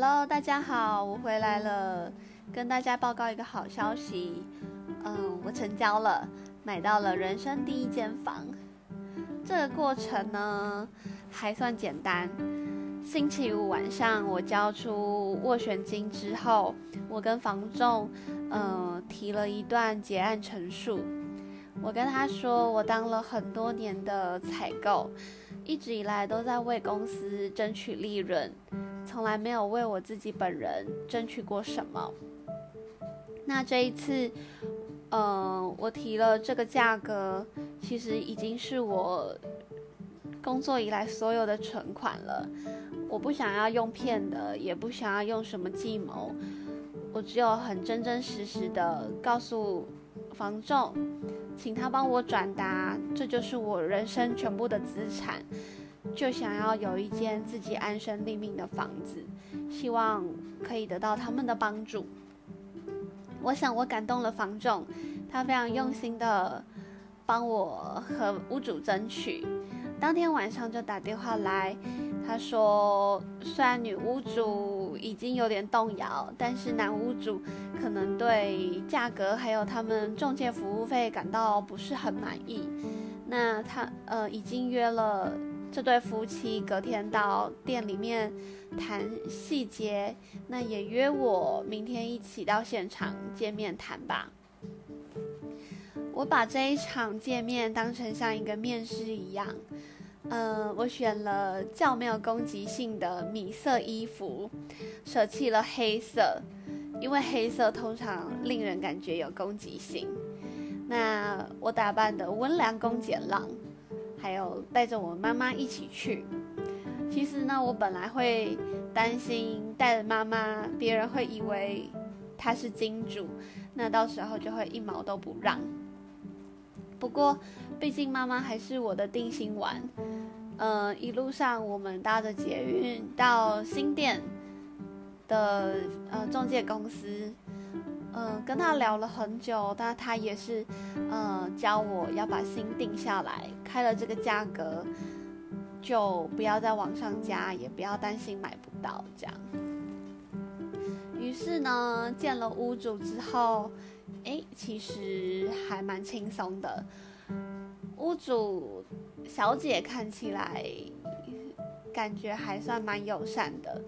Hello，大家好，我回来了，跟大家报告一个好消息。嗯，我成交了，买到了人生第一间房。这个过程呢还算简单。星期五晚上我交出斡旋金之后，我跟房仲嗯提了一段结案陈述。我跟他说，我当了很多年的采购，一直以来都在为公司争取利润。从来没有为我自己本人争取过什么。那这一次，嗯，我提了这个价格，其实已经是我工作以来所有的存款了。我不想要用骗的，也不想要用什么计谋，我只有很真真实实的告诉房仲，请他帮我转达，这就是我人生全部的资产。就想要有一间自己安身立命的房子，希望可以得到他们的帮助。我想我感动了房总，他非常用心的帮我和屋主争取。当天晚上就打电话来，他说虽然女屋主已经有点动摇，但是男屋主可能对价格还有他们中介服务费感到不是很满意。那他呃已经约了。这对夫妻隔天到店里面谈细节，那也约我明天一起到现场见面谈吧。我把这一场见面当成像一个面试一样，嗯，我选了较没有攻击性的米色衣服，舍弃了黑色，因为黑色通常令人感觉有攻击性。那我打扮的温良恭俭让。还有带着我妈妈一起去。其实呢，我本来会担心带着妈妈，别人会以为她是金主，那到时候就会一毛都不让。不过，毕竟妈妈还是我的定心丸。嗯，一路上我们搭着捷运到新店的呃中介公司。嗯，跟他聊了很久，但他也是，嗯，教我要把心定下来，开了这个价格，就不要在网上加，也不要担心买不到这样。于是呢，见了屋主之后，哎，其实还蛮轻松的。屋主小姐看起来感觉还算蛮友善的。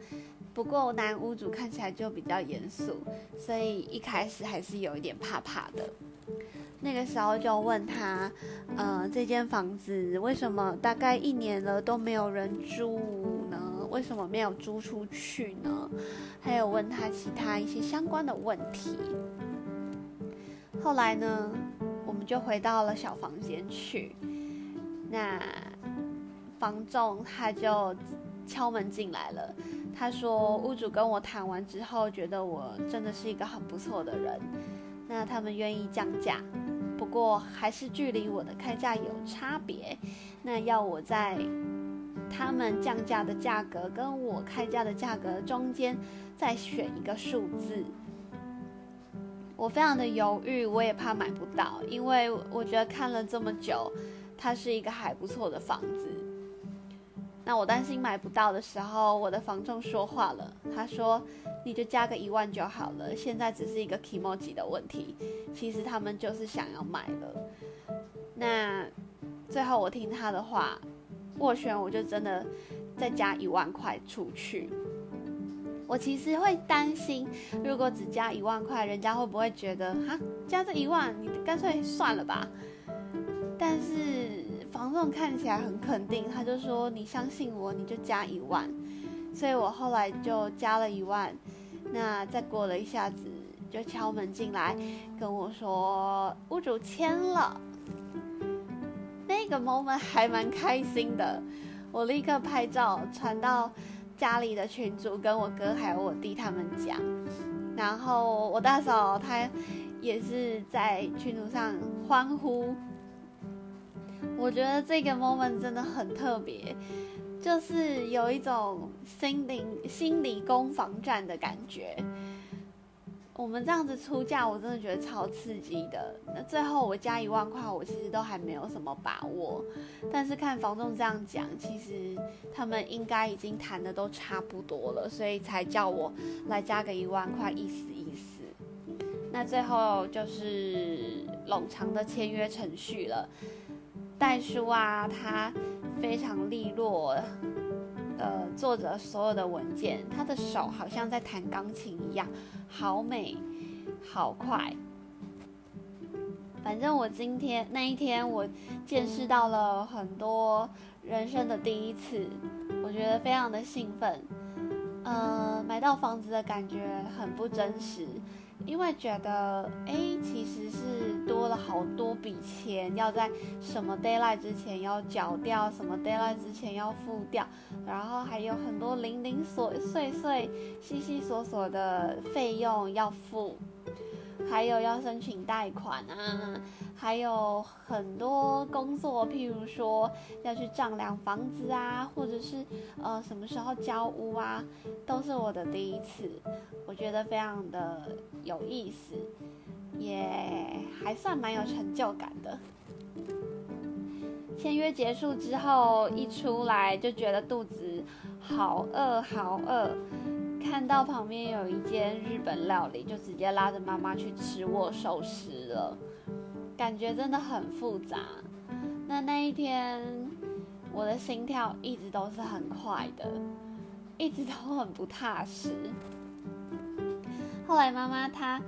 不过男屋主看起来就比较严肃，所以一开始还是有一点怕怕的。那个时候就问他，呃，这间房子为什么大概一年了都没有人住呢？为什么没有租出去呢？还有问他其他一些相关的问题。后来呢，我们就回到了小房间去，那房仲他就敲门进来了。他说，屋主跟我谈完之后，觉得我真的是一个很不错的人，那他们愿意降价，不过还是距离我的开价有差别，那要我在他们降价的价格跟我开价的价格中间再选一个数字。我非常的犹豫，我也怕买不到，因为我觉得看了这么久，它是一个还不错的房子。那我担心买不到的时候，我的房仲说话了。他说：“你就加个一万就好了，现在只是一个 emoji 的问题。其实他们就是想要买了。”那最后我听他的话，斡旋我就真的再加一万块出去。我其实会担心，如果只加一万块，人家会不会觉得哈，加这一万，你干脆算了吧？但是。房仲看起来很肯定，他就说：“你相信我，你就加一万。”所以我后来就加了一万。那再过了一下子，就敲门进来跟我说：“屋主签了。”那个 moment 还蛮开心的，我立刻拍照传到家里的群组，跟我哥还有我弟他们讲。然后我大嫂她也是在群组上欢呼。我觉得这个 moment 真的很特别，就是有一种心灵心理攻防战的感觉。我们这样子出价，我真的觉得超刺激的。那最后我加一万块，我其实都还没有什么把握。但是看房仲这样讲，其实他们应该已经谈的都差不多了，所以才叫我来加个一万块，意思意思。那最后就是冗长的签约程序了。代书啊，他非常利落。呃，做着所有的文件，他的手好像在弹钢琴一样，好美，好快。反正我今天那一天，我见识到了很多人生的第一次，我觉得非常的兴奋。呃，买到房子的感觉很不真实。因为觉得，哎，其实是多了好多笔钱，要在什么 d a y l i g h t 之前要缴掉，什么 d a y l i g h t 之前要付掉，然后还有很多零零琐碎碎、细细琐琐的费用要付。还有要申请贷款啊，还有很多工作，譬如说要去丈量房子啊，或者是呃什么时候交屋啊，都是我的第一次，我觉得非常的有意思，也还算蛮有成就感的。签约结束之后，一出来就觉得肚子好饿，好饿。看到旁边有一间日本料理，就直接拉着妈妈去吃握寿司了，感觉真的很复杂。那那一天，我的心跳一直都是很快的，一直都很不踏实。后来妈妈她，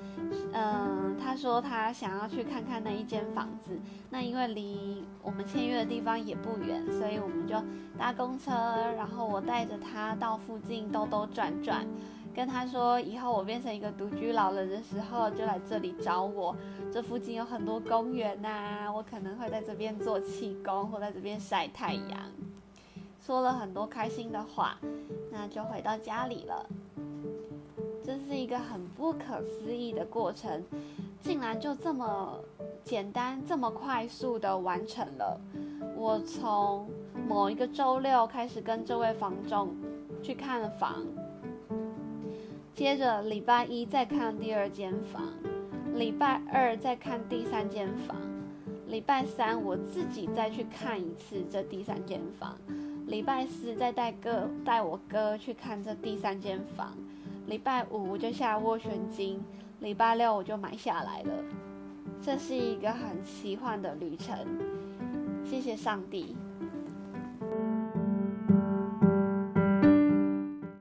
嗯，她说她想要去看看那一间房子。那因为离我们签约的地方也不远，所以我们就搭公车，然后我带着她到附近兜兜转转，跟她说以后我变成一个独居老人的时候就来这里找我。这附近有很多公园呐，我可能会在这边做气功或在这边晒太阳。说了很多开心的话，那就回到家里了。一个很不可思议的过程，竟然就这么简单、这么快速的完成了。我从某一个周六开始跟这位房仲去看房，接着礼拜一再看第二间房，礼拜二再看第三间房，礼拜三我自己再去看一次这第三间房，礼拜四再带哥带我哥去看这第三间房。礼拜五我就下斡旋金，礼拜六我就买下来了。这是一个很奇幻的旅程，谢谢上帝。